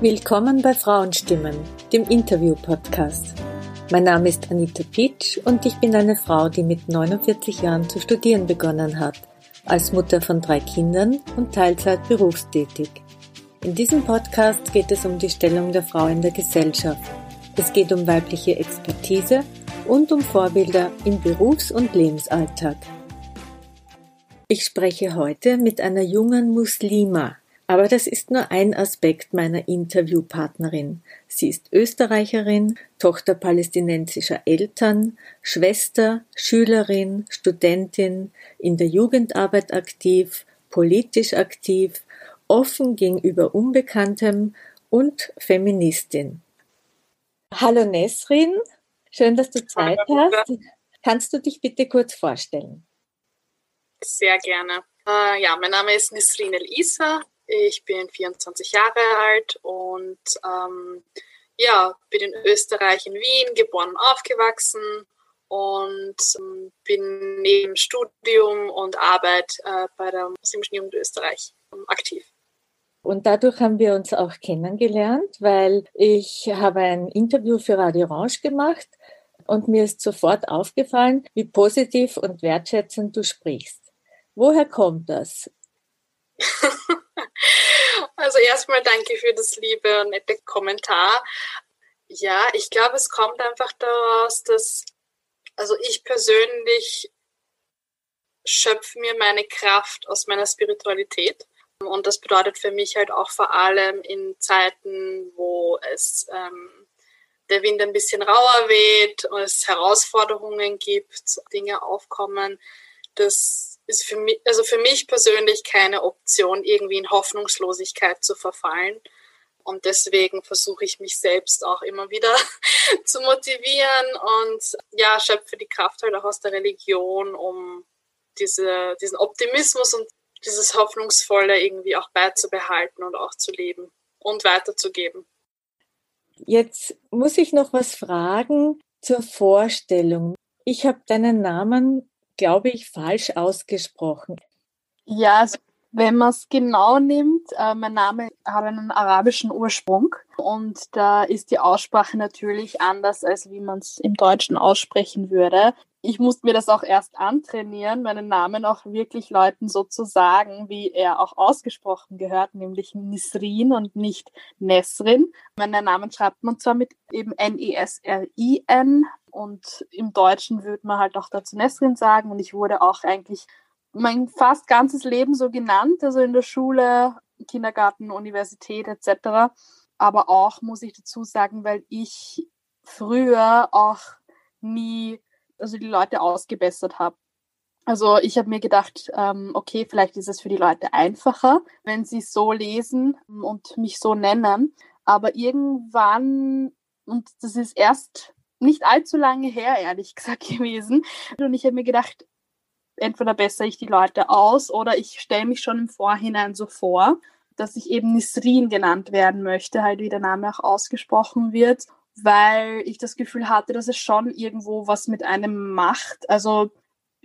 Willkommen bei Frauenstimmen, dem Interview-Podcast. Mein Name ist Anita Pitsch und ich bin eine Frau, die mit 49 Jahren zu studieren begonnen hat, als Mutter von drei Kindern und Teilzeit berufstätig. In diesem Podcast geht es um die Stellung der Frau in der Gesellschaft. Es geht um weibliche Expertise und um Vorbilder im Berufs- und Lebensalltag. Ich spreche heute mit einer jungen Muslima, aber das ist nur ein Aspekt meiner Interviewpartnerin. Sie ist Österreicherin, Tochter palästinensischer Eltern, Schwester, Schülerin, Studentin, in der Jugendarbeit aktiv, politisch aktiv, offen gegenüber Unbekanntem und Feministin. Hallo Nesrin, schön, dass du Zeit hast. Kannst du dich bitte kurz vorstellen? Sehr gerne. Uh, ja, mein Name ist Nesrin El Isa. Ich bin 24 Jahre alt und ähm, ja, bin in Österreich, in Wien, geboren und aufgewachsen und ähm, bin neben Studium und Arbeit äh, bei der Muslimischen Jugend Österreich ähm, aktiv. Und dadurch haben wir uns auch kennengelernt, weil ich habe ein Interview für Radio Orange gemacht und mir ist sofort aufgefallen, wie positiv und wertschätzend du sprichst. Woher kommt das? Also erstmal danke für das liebe und nette Kommentar. Ja, ich glaube, es kommt einfach daraus, dass, also ich persönlich schöpfe mir meine Kraft aus meiner Spiritualität. Und das bedeutet für mich halt auch vor allem in Zeiten, wo es ähm, der Wind ein bisschen rauer weht und es Herausforderungen gibt, Dinge aufkommen, dass ist für mich, also für mich persönlich keine Option, irgendwie in Hoffnungslosigkeit zu verfallen. Und deswegen versuche ich mich selbst auch immer wieder zu motivieren und ja, schöpfe die Kraft halt auch aus der Religion, um diese, diesen Optimismus und dieses Hoffnungsvolle irgendwie auch beizubehalten und auch zu leben und weiterzugeben. Jetzt muss ich noch was fragen zur Vorstellung. Ich habe deinen Namen glaube ich, falsch ausgesprochen. Ja, also wenn man es genau nimmt, äh, mein Name hat einen arabischen Ursprung und da ist die Aussprache natürlich anders, als wie man es im Deutschen aussprechen würde. Ich musste mir das auch erst antrainieren, meinen Namen auch wirklich Leuten so zu sagen, wie er auch ausgesprochen gehört, nämlich Nisrin und nicht Nesrin. Meinen Namen schreibt man zwar mit eben N-E-S-R-I-N, und im Deutschen würde man halt auch dazu Nesrin sagen. Und ich wurde auch eigentlich mein fast ganzes Leben so genannt, also in der Schule, Kindergarten, Universität etc. Aber auch, muss ich dazu sagen, weil ich früher auch nie, also die Leute ausgebessert habe. Also ich habe mir gedacht, ähm, okay, vielleicht ist es für die Leute einfacher, wenn sie so lesen und mich so nennen. Aber irgendwann, und das ist erst nicht allzu lange her, ehrlich gesagt, gewesen. Und ich habe mir gedacht, entweder bessere ich die Leute aus oder ich stelle mich schon im Vorhinein so vor, dass ich eben Nisrin genannt werden möchte, halt wie der Name auch ausgesprochen wird, weil ich das Gefühl hatte, dass es schon irgendwo was mit einem macht. Also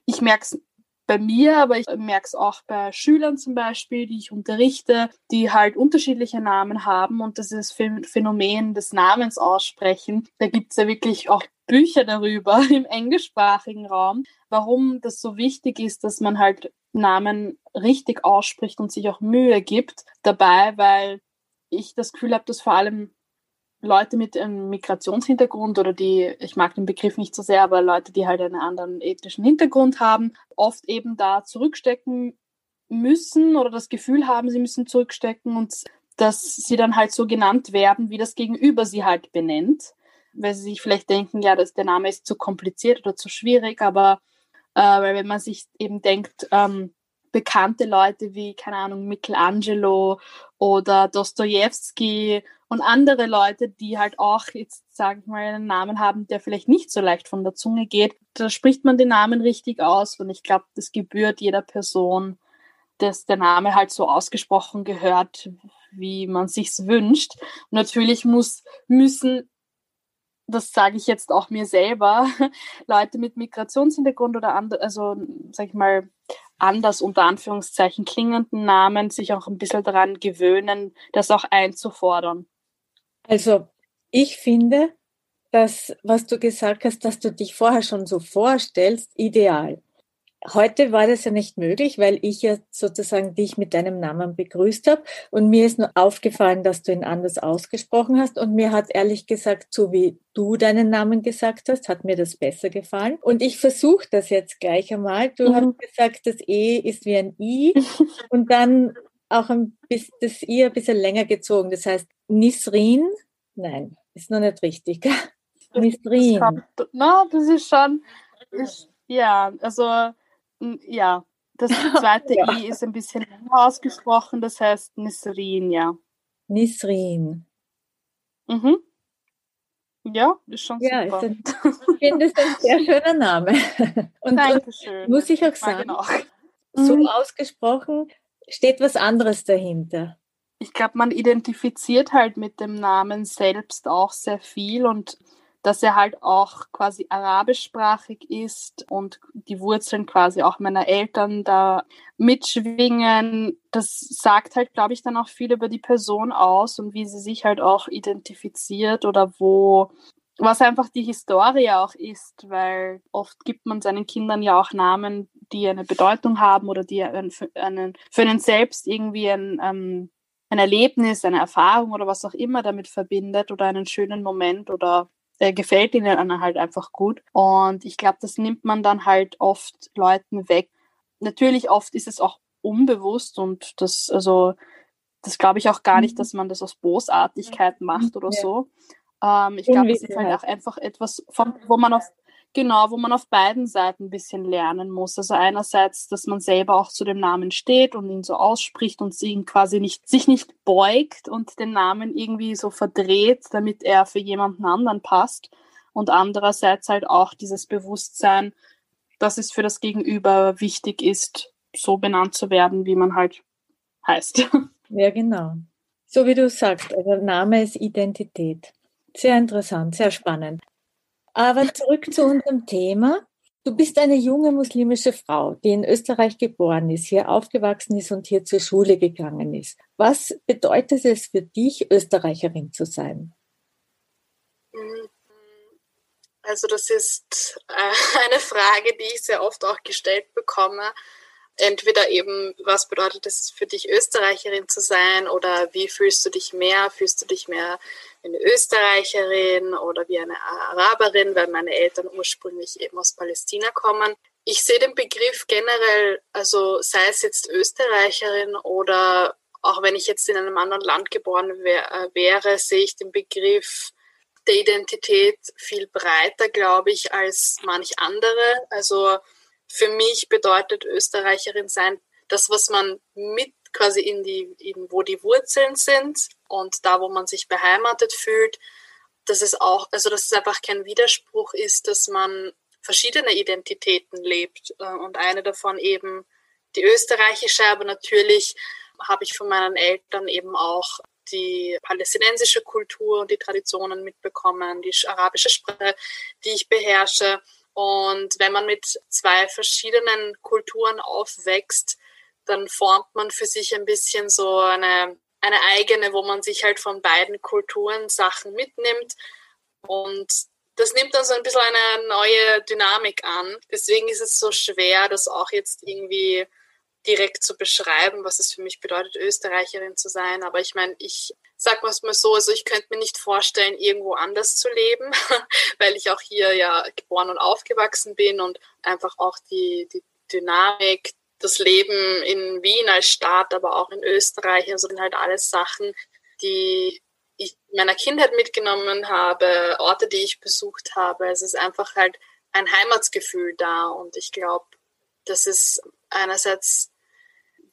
ich merke es bei mir, aber ich merke es auch bei Schülern zum Beispiel, die ich unterrichte, die halt unterschiedliche Namen haben und das ist Phänomen des Namens aussprechen. Da gibt es ja wirklich auch Bücher darüber im englischsprachigen Raum, warum das so wichtig ist, dass man halt Namen richtig ausspricht und sich auch Mühe gibt dabei, weil ich das Gefühl habe, dass vor allem Leute mit einem Migrationshintergrund oder die, ich mag den Begriff nicht so sehr, aber Leute, die halt einen anderen ethnischen Hintergrund haben, oft eben da zurückstecken müssen oder das Gefühl haben, sie müssen zurückstecken und dass sie dann halt so genannt werden, wie das Gegenüber sie halt benennt, weil sie sich vielleicht denken, ja, dass der Name ist zu kompliziert oder zu schwierig, aber äh, weil wenn man sich eben denkt, ähm, bekannte Leute wie, keine Ahnung, Michelangelo oder Dostoevsky und andere Leute, die halt auch jetzt, sage ich mal, einen Namen haben, der vielleicht nicht so leicht von der Zunge geht, da spricht man den Namen richtig aus und ich glaube, das gebührt jeder Person, dass der Name halt so ausgesprochen gehört, wie man sich's wünscht. Natürlich muss, müssen das sage ich jetzt auch mir selber, Leute mit Migrationshintergrund oder andere, also sag ich mal, anders unter Anführungszeichen klingenden Namen sich auch ein bisschen daran gewöhnen, das auch einzufordern. Also ich finde, dass, was du gesagt hast, dass du dich vorher schon so vorstellst, ideal. Heute war das ja nicht möglich, weil ich ja sozusagen dich mit deinem Namen begrüßt habe. Und mir ist nur aufgefallen, dass du ihn anders ausgesprochen hast. Und mir hat ehrlich gesagt, so wie du deinen Namen gesagt hast, hat mir das besser gefallen. Und ich versuche das jetzt gleich einmal. Du mhm. hast gesagt, das E ist wie ein I. und dann auch ein bisschen, das I ein bisschen länger gezogen. Das heißt, Nisrin, nein, ist noch nicht richtig. Nisrin. Na, das ist schon, ist, ja, also ja, das zweite ja. I ist ein bisschen länger ausgesprochen, das heißt Nisrin, ja. Nisrin. Mhm. Ja, ist schon ja, super. Ein, ich finde es ein sehr schöner Name. Und, Dankeschön. Muss ich auch sagen, so mhm. ausgesprochen steht was anderes dahinter. Ich glaube, man identifiziert halt mit dem Namen selbst auch sehr viel und dass er halt auch quasi arabischsprachig ist und die Wurzeln quasi auch meiner Eltern da mitschwingen. Das sagt halt, glaube ich, dann auch viel über die Person aus und wie sie sich halt auch identifiziert oder wo, was einfach die Historie auch ist, weil oft gibt man seinen Kindern ja auch Namen, die eine Bedeutung haben oder die einen, für, einen, selbst irgendwie ein, ähm, ein Erlebnis, eine Erfahrung oder was auch immer damit verbindet oder einen schönen Moment oder äh, gefällt ihnen halt einfach gut. Und ich glaube, das nimmt man dann halt oft Leuten weg. Natürlich oft ist es auch unbewusst und das, also, das glaube ich auch gar nicht, mhm. dass man das aus Bosartigkeit macht oder ja. so. Ähm, ich glaube, es ist halt auch einfach etwas, von, wo man auf Genau, wo man auf beiden Seiten ein bisschen lernen muss. Also einerseits, dass man selber auch zu dem Namen steht und ihn so ausspricht und ihn quasi nicht, sich nicht beugt und den Namen irgendwie so verdreht, damit er für jemanden anderen passt. Und andererseits halt auch dieses Bewusstsein, dass es für das Gegenüber wichtig ist, so benannt zu werden, wie man halt heißt. Ja, genau. So wie du sagst, also Name ist Identität. Sehr interessant, sehr spannend. Aber zurück zu unserem Thema. Du bist eine junge muslimische Frau, die in Österreich geboren ist, hier aufgewachsen ist und hier zur Schule gegangen ist. Was bedeutet es für dich, Österreicherin zu sein? Also das ist äh, eine Frage, die ich sehr oft auch gestellt bekomme entweder eben, was bedeutet es für dich, Österreicherin zu sein oder wie fühlst du dich mehr? Fühlst du dich mehr wie eine Österreicherin oder wie eine Araberin, weil meine Eltern ursprünglich eben aus Palästina kommen? Ich sehe den Begriff generell, also sei es jetzt Österreicherin oder auch wenn ich jetzt in einem anderen Land geboren wär, äh, wäre, sehe ich den Begriff der Identität viel breiter, glaube ich, als manch andere. Also für mich bedeutet Österreicherin sein, das, was man mit quasi in die, in, wo die Wurzeln sind und da, wo man sich beheimatet fühlt, dass es auch, also dass es einfach kein Widerspruch ist, dass man verschiedene Identitäten lebt äh, und eine davon eben die österreichische, aber natürlich habe ich von meinen Eltern eben auch die palästinensische Kultur und die Traditionen mitbekommen, die arabische Sprache, die ich beherrsche. Und wenn man mit zwei verschiedenen Kulturen aufwächst, dann formt man für sich ein bisschen so eine, eine eigene, wo man sich halt von beiden Kulturen Sachen mitnimmt. Und das nimmt dann so ein bisschen eine neue Dynamik an. Deswegen ist es so schwer, das auch jetzt irgendwie direkt zu beschreiben, was es für mich bedeutet, Österreicherin zu sein. Aber ich meine, ich sag mal so, also ich könnte mir nicht vorstellen, irgendwo anders zu leben, weil ich auch hier ja geboren und aufgewachsen bin und einfach auch die, die Dynamik, das Leben in Wien als Stadt, aber auch in Österreich, also sind halt alles Sachen, die ich in meiner Kindheit mitgenommen habe, Orte, die ich besucht habe. Es ist einfach halt ein Heimatsgefühl da und ich glaube, das ist einerseits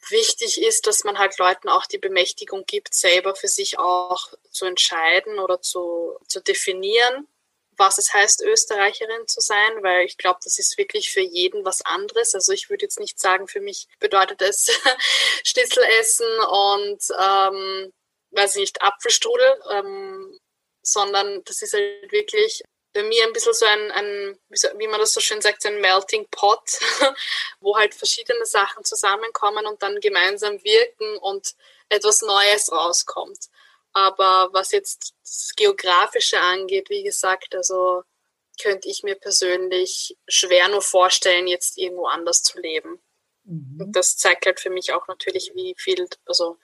wichtig ist, dass man halt Leuten auch die Bemächtigung gibt, selber für sich auch zu entscheiden oder zu, zu definieren, was es heißt, Österreicherin zu sein, weil ich glaube, das ist wirklich für jeden was anderes. Also ich würde jetzt nicht sagen, für mich bedeutet es Schnitzel essen und, ähm, weiß nicht, Apfelstrudel, ähm, sondern das ist halt wirklich bei mir ein bisschen so ein, ein, wie man das so schön sagt, ein Melting Pot, wo halt verschiedene Sachen zusammenkommen und dann gemeinsam wirken und etwas Neues rauskommt. Aber was jetzt das Geografische angeht, wie gesagt, also könnte ich mir persönlich schwer nur vorstellen, jetzt irgendwo anders zu leben. Mhm. Und das zeigt halt für mich auch natürlich, wie viel, also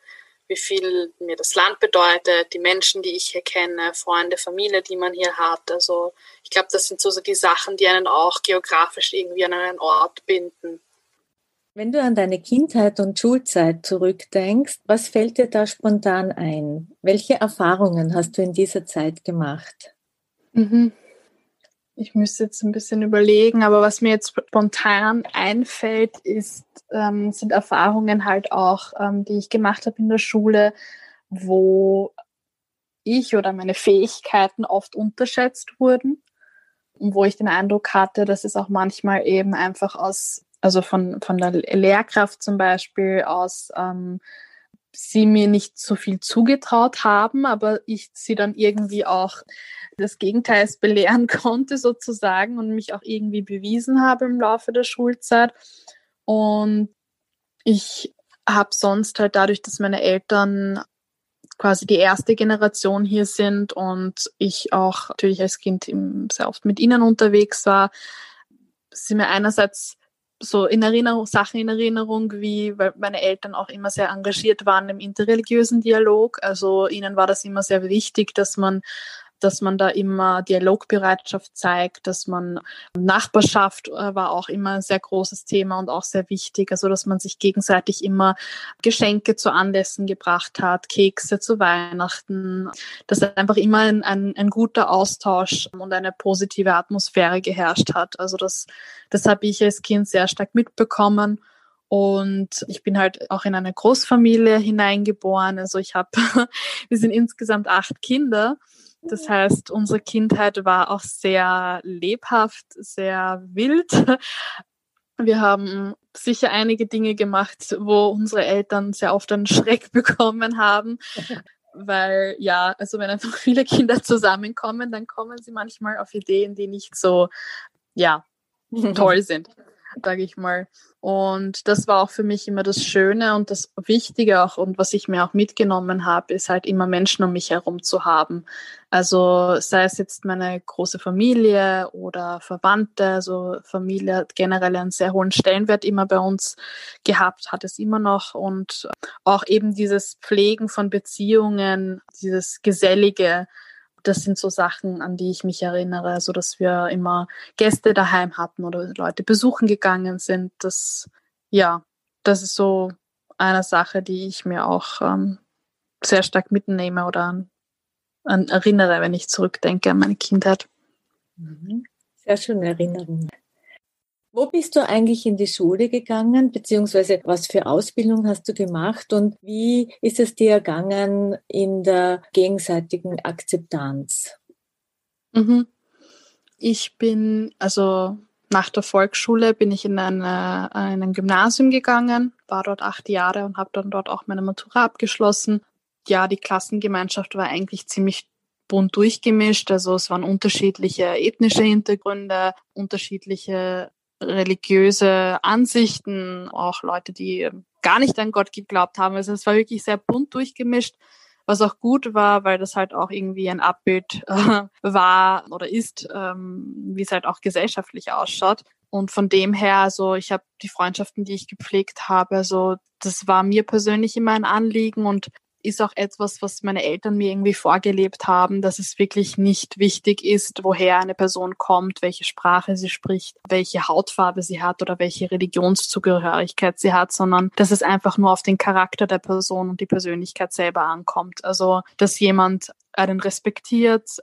wie viel mir das Land bedeutet, die Menschen, die ich hier kenne, Freunde, Familie, die man hier hat. Also ich glaube, das sind so die Sachen, die einen auch geografisch irgendwie an einen Ort binden. Wenn du an deine Kindheit und Schulzeit zurückdenkst, was fällt dir da spontan ein? Welche Erfahrungen hast du in dieser Zeit gemacht? Mhm. Ich müsste jetzt ein bisschen überlegen, aber was mir jetzt spontan einfällt, ist, ähm, sind Erfahrungen halt auch, ähm, die ich gemacht habe in der Schule, wo ich oder meine Fähigkeiten oft unterschätzt wurden und wo ich den Eindruck hatte, dass es auch manchmal eben einfach aus also von, von der Lehrkraft zum Beispiel aus, ähm, sie mir nicht so viel zugetraut haben, aber ich sie dann irgendwie auch des Gegenteils belehren konnte sozusagen und mich auch irgendwie bewiesen habe im Laufe der Schulzeit. Und ich habe sonst halt dadurch, dass meine Eltern quasi die erste Generation hier sind und ich auch natürlich als Kind sehr oft mit ihnen unterwegs war, sind mir einerseits so in Erinnerung, Sachen in Erinnerung, wie weil meine Eltern auch immer sehr engagiert waren im interreligiösen Dialog. Also ihnen war das immer sehr wichtig, dass man dass man da immer Dialogbereitschaft zeigt, dass man Nachbarschaft äh, war auch immer ein sehr großes Thema und auch sehr wichtig, also dass man sich gegenseitig immer Geschenke zu Anlässen gebracht hat, Kekse zu Weihnachten, dass einfach immer ein, ein, ein guter Austausch und eine positive Atmosphäre geherrscht hat. Also das, das habe ich als Kind sehr stark mitbekommen. Und ich bin halt auch in eine Großfamilie hineingeboren. Also ich habe, wir sind insgesamt acht Kinder das heißt, unsere Kindheit war auch sehr lebhaft, sehr wild. Wir haben sicher einige Dinge gemacht, wo unsere Eltern sehr oft einen Schreck bekommen haben. Weil ja, also wenn einfach viele Kinder zusammenkommen, dann kommen sie manchmal auf Ideen, die nicht so, ja, toll sind sage ich mal. Und das war auch für mich immer das Schöne und das Wichtige auch und was ich mir auch mitgenommen habe, ist halt immer Menschen um mich herum zu haben. Also sei es jetzt meine große Familie oder Verwandte, also Familie hat generell einen sehr hohen Stellenwert immer bei uns gehabt, hat es immer noch und auch eben dieses Pflegen von Beziehungen, dieses Gesellige, das sind so Sachen, an die ich mich erinnere, so also, dass wir immer Gäste daheim hatten oder Leute besuchen gegangen sind. Das, ja, das ist so eine Sache, die ich mir auch ähm, sehr stark mitnehme oder an, an erinnere, wenn ich zurückdenke an meine Kindheit. Mhm. Sehr schöne Erinnerung. Wo bist du eigentlich in die Schule gegangen, beziehungsweise was für Ausbildung hast du gemacht und wie ist es dir ergangen in der gegenseitigen Akzeptanz? Mhm. Ich bin, also nach der Volksschule bin ich in, eine, in ein Gymnasium gegangen, war dort acht Jahre und habe dann dort auch meine Matura abgeschlossen. Ja, die Klassengemeinschaft war eigentlich ziemlich bunt durchgemischt. Also es waren unterschiedliche ethnische Hintergründe, unterschiedliche religiöse Ansichten, auch Leute, die gar nicht an Gott geglaubt haben. Also es war wirklich sehr bunt durchgemischt, was auch gut war, weil das halt auch irgendwie ein Abbild äh, war oder ist, ähm, wie es halt auch gesellschaftlich ausschaut. Und von dem her, also ich habe die Freundschaften, die ich gepflegt habe, also das war mir persönlich immer ein Anliegen und ist auch etwas, was meine Eltern mir irgendwie vorgelebt haben, dass es wirklich nicht wichtig ist, woher eine Person kommt, welche Sprache sie spricht, welche Hautfarbe sie hat oder welche Religionszugehörigkeit sie hat, sondern dass es einfach nur auf den Charakter der Person und die Persönlichkeit selber ankommt. Also, dass jemand einen respektiert,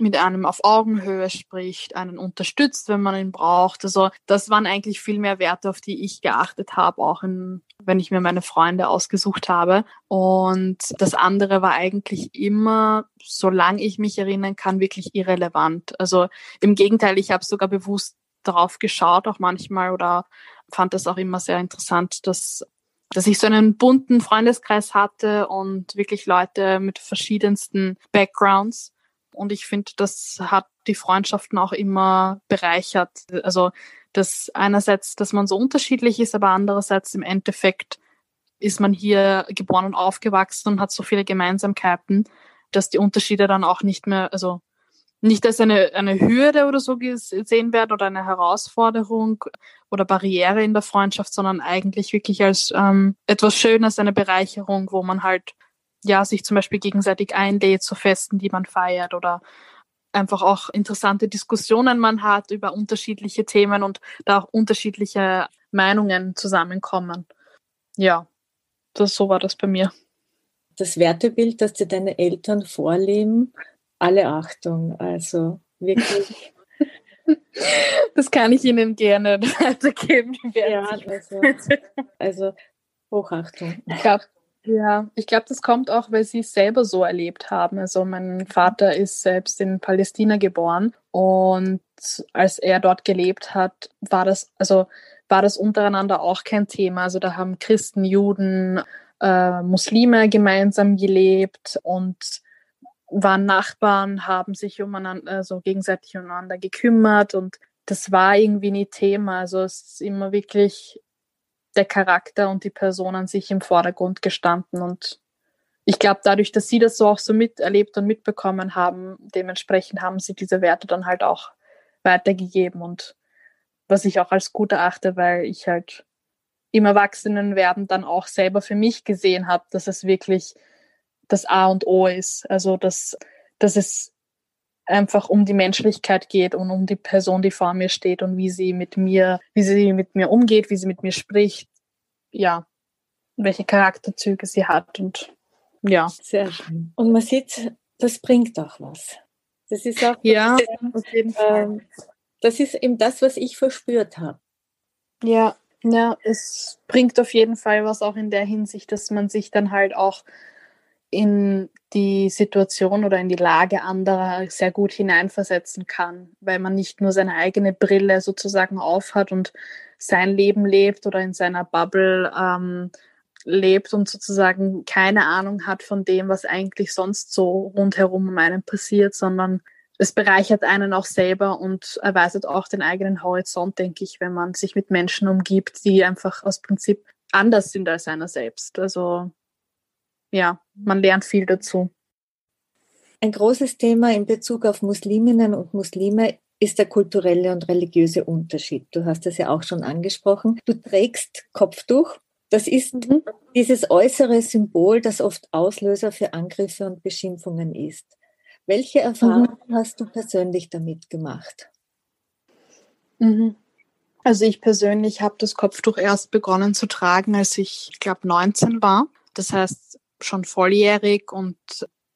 mit einem auf Augenhöhe spricht, einen unterstützt, wenn man ihn braucht. Also das waren eigentlich viel mehr Werte, auf die ich geachtet habe, auch in, wenn ich mir meine Freunde ausgesucht habe. Und das andere war eigentlich immer, solange ich mich erinnern kann, wirklich irrelevant. Also im Gegenteil, ich habe sogar bewusst darauf geschaut, auch manchmal oder fand das auch immer sehr interessant, dass dass ich so einen bunten Freundeskreis hatte und wirklich Leute mit verschiedensten Backgrounds und ich finde, das hat die Freundschaften auch immer bereichert. Also, dass einerseits, dass man so unterschiedlich ist, aber andererseits im Endeffekt ist man hier geboren und aufgewachsen und hat so viele Gemeinsamkeiten, dass die Unterschiede dann auch nicht mehr, also nicht als eine, eine Hürde oder so gesehen werden oder eine Herausforderung oder Barriere in der Freundschaft, sondern eigentlich wirklich als ähm, etwas Schönes, eine Bereicherung, wo man halt ja sich zum Beispiel gegenseitig einlädt zu Festen, die man feiert oder einfach auch interessante Diskussionen man hat über unterschiedliche Themen und da auch unterschiedliche Meinungen zusammenkommen. Ja, das, so war das bei mir. Das Wertebild, das dir deine Eltern vorleben, alle Achtung, also wirklich. Das kann ich Ihnen gerne weitergeben. Ja, also, also Hochachtung. Ich glaube, ja, ich glaube, das kommt auch, weil sie es selber so erlebt haben. Also mein Vater ist selbst in Palästina geboren und als er dort gelebt hat, war das, also war das untereinander auch kein Thema. Also da haben Christen, Juden, äh, Muslime gemeinsam gelebt und waren Nachbarn, haben sich umeinander, also gegenseitig umeinander gekümmert und das war irgendwie nie Thema. Also es ist immer wirklich der Charakter und die Person an sich im Vordergrund gestanden. Und ich glaube, dadurch, dass sie das so auch so miterlebt und mitbekommen haben, dementsprechend haben sie diese Werte dann halt auch weitergegeben. Und was ich auch als gut erachte, weil ich halt im Erwachsenenwerden dann auch selber für mich gesehen habe, dass es wirklich das A und O ist. Also dass, dass es einfach um die Menschlichkeit geht und um die Person, die vor mir steht und wie sie mit mir, wie sie mit mir umgeht, wie sie mit mir spricht, ja, welche Charakterzüge sie hat und ja. Sehr schön. Und man sieht, das bringt auch was. Das ist auch, ja, auf jeden Fall. Ähm, das ist eben das, was ich verspürt habe. Ja, ja, es bringt auf jeden Fall was auch in der Hinsicht, dass man sich dann halt auch in die Situation oder in die Lage anderer sehr gut hineinversetzen kann, weil man nicht nur seine eigene Brille sozusagen aufhat und sein Leben lebt oder in seiner Bubble ähm, lebt und sozusagen keine Ahnung hat von dem, was eigentlich sonst so rundherum um einen passiert, sondern es bereichert einen auch selber und erweitert auch den eigenen Horizont, denke ich, wenn man sich mit Menschen umgibt, die einfach aus Prinzip anders sind als einer selbst. Also ja, man lernt viel dazu. Ein großes Thema in Bezug auf Musliminnen und Muslime ist der kulturelle und religiöse Unterschied. Du hast das ja auch schon angesprochen. Du trägst Kopftuch. Das ist mhm. dieses äußere Symbol, das oft Auslöser für Angriffe und Beschimpfungen ist. Welche Erfahrungen mhm. hast du persönlich damit gemacht? Mhm. Also ich persönlich habe das Kopftuch erst begonnen zu tragen, als ich, ich glaube, 19 war. Das heißt, schon volljährig und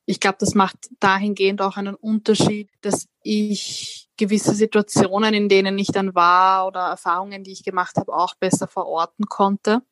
ich glaube, das macht dahingehend auch einen Unterschied, dass ich gewisse Situationen, in denen ich dann war oder Erfahrungen, die ich gemacht habe, auch besser verorten konnte.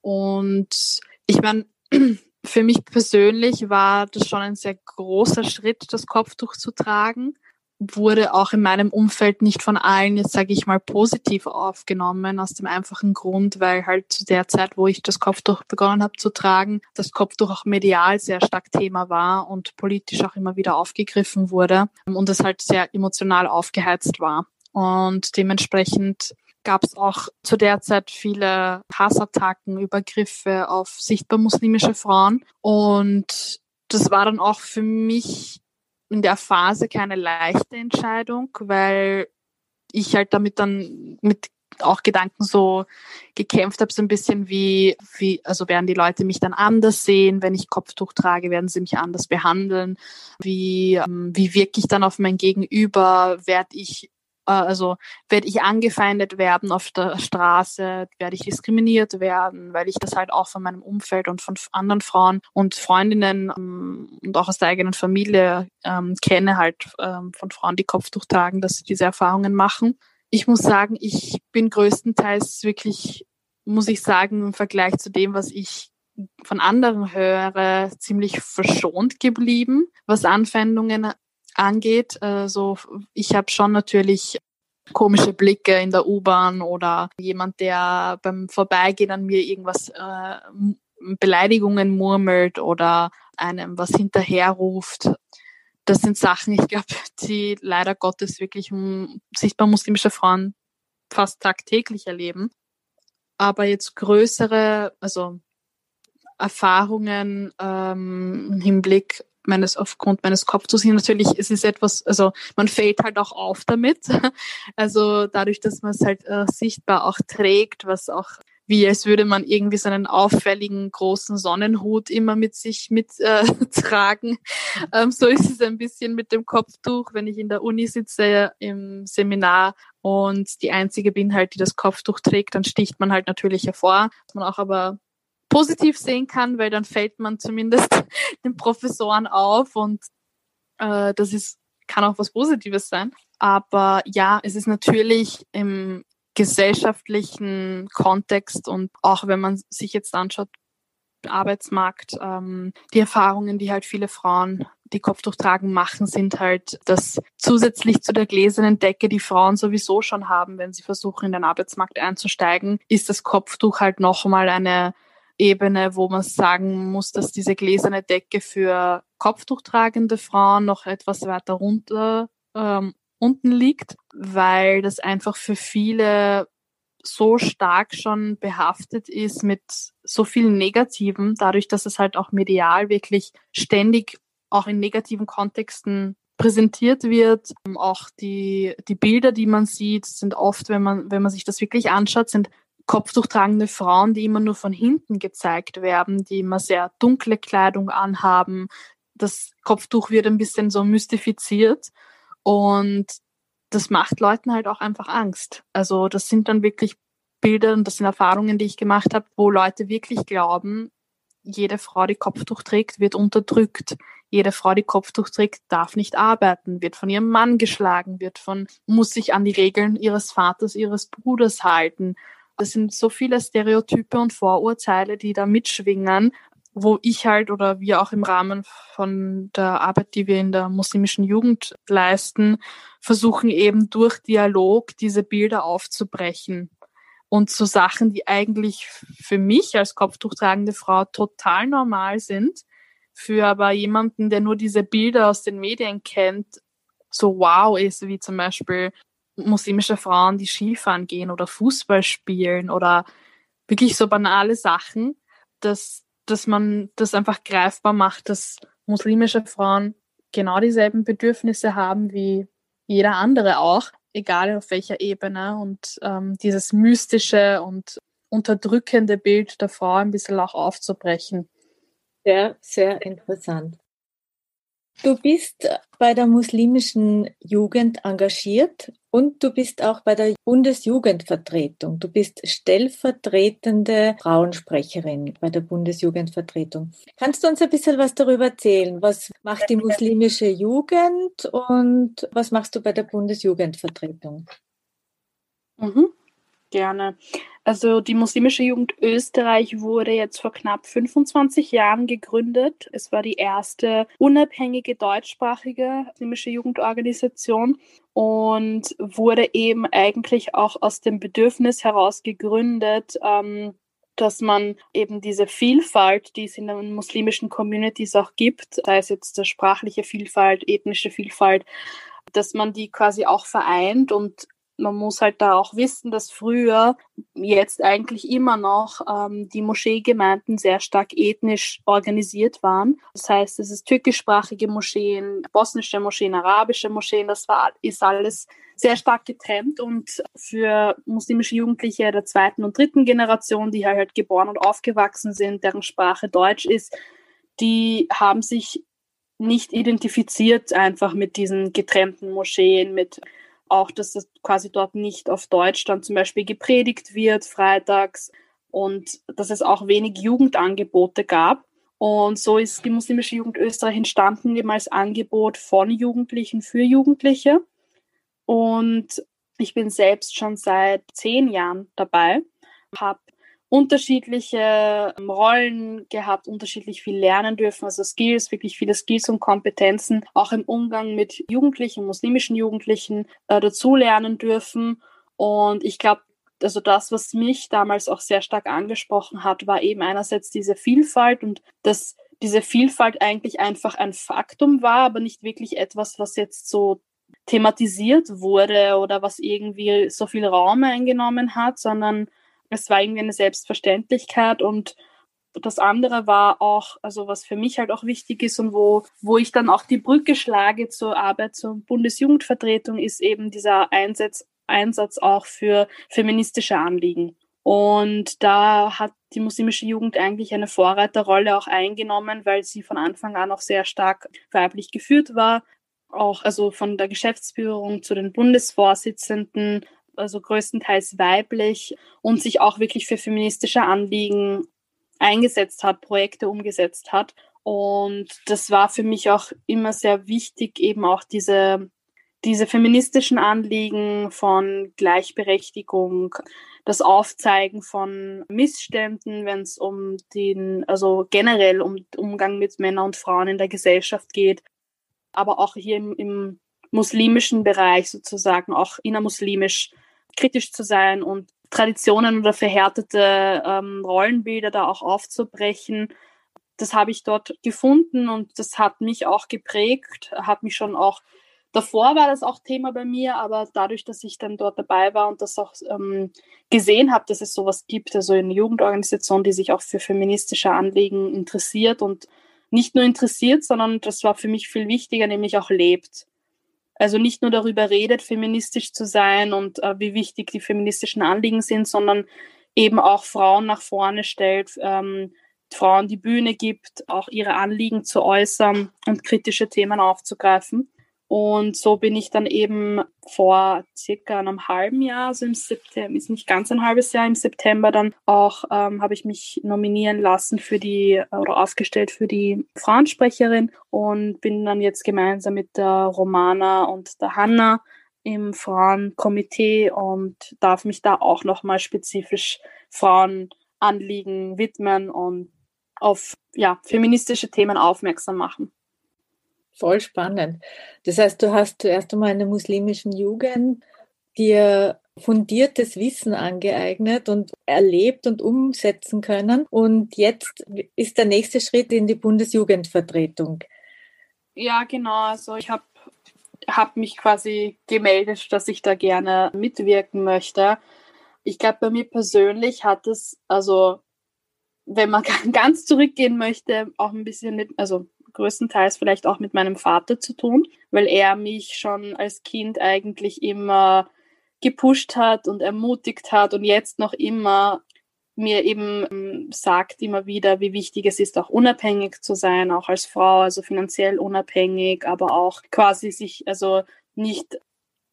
Und ich meine, für mich persönlich war das schon ein sehr großer Schritt, das Kopftuch zu tragen wurde auch in meinem Umfeld nicht von allen, jetzt sage ich mal, positiv aufgenommen, aus dem einfachen Grund, weil halt zu der Zeit, wo ich das Kopftuch begonnen habe zu tragen, das Kopftuch auch medial sehr stark Thema war und politisch auch immer wieder aufgegriffen wurde und es halt sehr emotional aufgeheizt war. Und dementsprechend gab es auch zu der Zeit viele Hassattacken, Übergriffe auf sichtbar muslimische Frauen. Und das war dann auch für mich in der Phase keine leichte Entscheidung, weil ich halt damit dann mit auch Gedanken so gekämpft habe, so ein bisschen wie, wie, also werden die Leute mich dann anders sehen, wenn ich Kopftuch trage, werden sie mich anders behandeln, wie, ähm, wie wirke ich dann auf mein Gegenüber, werde ich also werde ich angefeindet werden auf der Straße, werde ich diskriminiert werden, weil ich das halt auch von meinem Umfeld und von anderen Frauen und Freundinnen ähm, und auch aus der eigenen Familie ähm, kenne, halt ähm, von Frauen, die Kopftuch tragen, dass sie diese Erfahrungen machen. Ich muss sagen, ich bin größtenteils wirklich, muss ich sagen, im Vergleich zu dem, was ich von anderen höre, ziemlich verschont geblieben, was Anfeindungen angeht. Also ich habe schon natürlich komische Blicke in der U-Bahn oder jemand, der beim Vorbeigehen an mir irgendwas äh, Beleidigungen murmelt oder einem was hinterherruft. Das sind Sachen, ich glaube, die leider Gottes wirklich um, sichtbar muslimische Frauen fast tagtäglich erleben. Aber jetzt größere, also Erfahrungen ähm, im Hinblick meines aufgrund meines Kopftuchs natürlich es ist etwas also man fällt halt auch auf damit also dadurch dass man es halt äh, sichtbar auch trägt was auch wie als würde man irgendwie so einen auffälligen großen Sonnenhut immer mit sich mittragen. Äh, ähm, so ist es ein bisschen mit dem Kopftuch, wenn ich in der Uni sitze im Seminar und die einzige bin halt, die das Kopftuch trägt, dann sticht man halt natürlich hervor. Was man auch aber positiv sehen kann, weil dann fällt man zumindest den Professoren auf und äh, das ist kann auch was Positives sein. Aber ja, es ist natürlich im gesellschaftlichen Kontext und auch wenn man sich jetzt anschaut, Arbeitsmarkt, ähm, die Erfahrungen, die halt viele Frauen, die Kopftuch tragen, machen, sind halt, dass zusätzlich zu der gläsernen Decke, die Frauen sowieso schon haben, wenn sie versuchen, in den Arbeitsmarkt einzusteigen, ist das Kopftuch halt nochmal eine Ebene, wo man sagen muss, dass diese gläserne Decke für Kopftuchtragende Frauen noch etwas weiter runter ähm, unten liegt, weil das einfach für viele so stark schon behaftet ist mit so vielen Negativen, dadurch, dass es halt auch medial wirklich ständig auch in negativen Kontexten präsentiert wird. Auch die, die Bilder, die man sieht, sind oft, wenn man, wenn man sich das wirklich anschaut, sind kopftuchtragende Frauen, die immer nur von hinten gezeigt werden, die immer sehr dunkle Kleidung anhaben. Das Kopftuch wird ein bisschen so mystifiziert und das macht Leuten halt auch einfach Angst. Also das sind dann wirklich Bilder und das sind Erfahrungen, die ich gemacht habe, wo Leute wirklich glauben, jede Frau, die Kopftuch trägt, wird unterdrückt. Jede Frau, die Kopftuch trägt, darf nicht arbeiten, wird von ihrem Mann geschlagen, wird von, muss sich an die Regeln ihres Vaters, ihres Bruders halten. Das sind so viele Stereotype und Vorurteile, die da mitschwingen, wo ich halt oder wir auch im Rahmen von der Arbeit, die wir in der muslimischen Jugend leisten, versuchen eben durch Dialog diese Bilder aufzubrechen und zu Sachen, die eigentlich für mich als kopftuchtragende Frau total normal sind, für aber jemanden, der nur diese Bilder aus den Medien kennt, so wow ist, wie zum Beispiel muslimische Frauen, die Skifahren gehen oder Fußball spielen oder wirklich so banale Sachen, dass dass man das einfach greifbar macht, dass muslimische Frauen genau dieselben Bedürfnisse haben wie jeder andere auch, egal auf welcher Ebene. Und ähm, dieses mystische und unterdrückende Bild der Frau ein bisschen auch aufzubrechen. Sehr, sehr interessant. Du bist bei der muslimischen Jugend engagiert und du bist auch bei der Bundesjugendvertretung. Du bist stellvertretende Frauensprecherin bei der Bundesjugendvertretung. Kannst du uns ein bisschen was darüber erzählen? Was macht die muslimische Jugend und was machst du bei der Bundesjugendvertretung? Mhm. Gerne. Also die muslimische Jugend Österreich wurde jetzt vor knapp 25 Jahren gegründet. Es war die erste unabhängige deutschsprachige muslimische Jugendorganisation und wurde eben eigentlich auch aus dem Bedürfnis heraus gegründet, ähm, dass man eben diese Vielfalt, die es in den muslimischen Communities auch gibt, sei es jetzt sprachliche Vielfalt, ethnische Vielfalt, dass man die quasi auch vereint und man muss halt da auch wissen, dass früher, jetzt eigentlich immer noch, ähm, die Moscheegemeinden sehr stark ethnisch organisiert waren. Das heißt, es ist türkischsprachige Moscheen, bosnische Moscheen, arabische Moscheen, das war, ist alles sehr stark getrennt und für muslimische Jugendliche der zweiten und dritten Generation, die halt geboren und aufgewachsen sind, deren Sprache Deutsch ist, die haben sich nicht identifiziert einfach mit diesen getrennten Moscheen, mit auch, dass das quasi dort nicht auf Deutsch dann zum Beispiel gepredigt wird, freitags, und dass es auch wenig Jugendangebote gab. Und so ist die muslimische Jugend Österreich entstanden, eben als Angebot von Jugendlichen für Jugendliche. Und ich bin selbst schon seit zehn Jahren dabei, habe unterschiedliche ähm, Rollen gehabt, unterschiedlich viel lernen dürfen, also Skills, wirklich viele Skills und Kompetenzen, auch im Umgang mit Jugendlichen, muslimischen Jugendlichen äh, dazulernen dürfen. Und ich glaube, also das, was mich damals auch sehr stark angesprochen hat, war eben einerseits diese Vielfalt und dass diese Vielfalt eigentlich einfach ein Faktum war, aber nicht wirklich etwas, was jetzt so thematisiert wurde oder was irgendwie so viel Raum eingenommen hat, sondern es war irgendwie eine Selbstverständlichkeit und das andere war auch, also was für mich halt auch wichtig ist und wo, wo ich dann auch die Brücke schlage zur Arbeit zur Bundesjugendvertretung, ist eben dieser Einsatz, Einsatz auch für feministische Anliegen. Und da hat die muslimische Jugend eigentlich eine Vorreiterrolle auch eingenommen, weil sie von Anfang an auch sehr stark weiblich geführt war. Auch also von der Geschäftsführung zu den Bundesvorsitzenden, also größtenteils weiblich und sich auch wirklich für feministische Anliegen eingesetzt hat, Projekte umgesetzt hat. Und das war für mich auch immer sehr wichtig, eben auch diese, diese feministischen Anliegen von Gleichberechtigung, das Aufzeigen von Missständen, wenn es um den, also generell um Umgang mit Männern und Frauen in der Gesellschaft geht, aber auch hier im, im muslimischen Bereich sozusagen, auch innermuslimisch kritisch zu sein und Traditionen oder verhärtete ähm, Rollenbilder da auch aufzubrechen. Das habe ich dort gefunden und das hat mich auch geprägt, hat mich schon auch Davor war das auch Thema bei mir, aber dadurch, dass ich dann dort dabei war und das auch ähm, gesehen habe, dass es sowas gibt, also eine Jugendorganisation, die sich auch für feministische Anliegen interessiert und nicht nur interessiert, sondern das war für mich viel wichtiger, nämlich auch lebt. Also nicht nur darüber redet, feministisch zu sein und äh, wie wichtig die feministischen Anliegen sind, sondern eben auch Frauen nach vorne stellt, ähm, Frauen die Bühne gibt, auch ihre Anliegen zu äußern und kritische Themen aufzugreifen. Und so bin ich dann eben vor circa einem halben Jahr, also im September, ist nicht ganz ein halbes Jahr, im September dann auch, ähm, habe ich mich nominieren lassen für die, oder aufgestellt für die Frauensprecherin und bin dann jetzt gemeinsam mit der Romana und der Hanna im Frauenkomitee und darf mich da auch nochmal spezifisch Frauenanliegen widmen und auf ja, feministische Themen aufmerksam machen. Voll spannend. Das heißt, du hast zuerst einmal in der muslimischen Jugend dir fundiertes Wissen angeeignet und erlebt und umsetzen können. Und jetzt ist der nächste Schritt in die Bundesjugendvertretung. Ja, genau. Also ich habe hab mich quasi gemeldet, dass ich da gerne mitwirken möchte. Ich glaube, bei mir persönlich hat es, also wenn man ganz zurückgehen möchte, auch ein bisschen mit, also größtenteils vielleicht auch mit meinem Vater zu tun, weil er mich schon als Kind eigentlich immer gepusht hat und ermutigt hat und jetzt noch immer mir eben ähm, sagt immer wieder, wie wichtig es ist, auch unabhängig zu sein, auch als Frau, also finanziell unabhängig, aber auch quasi sich, also nicht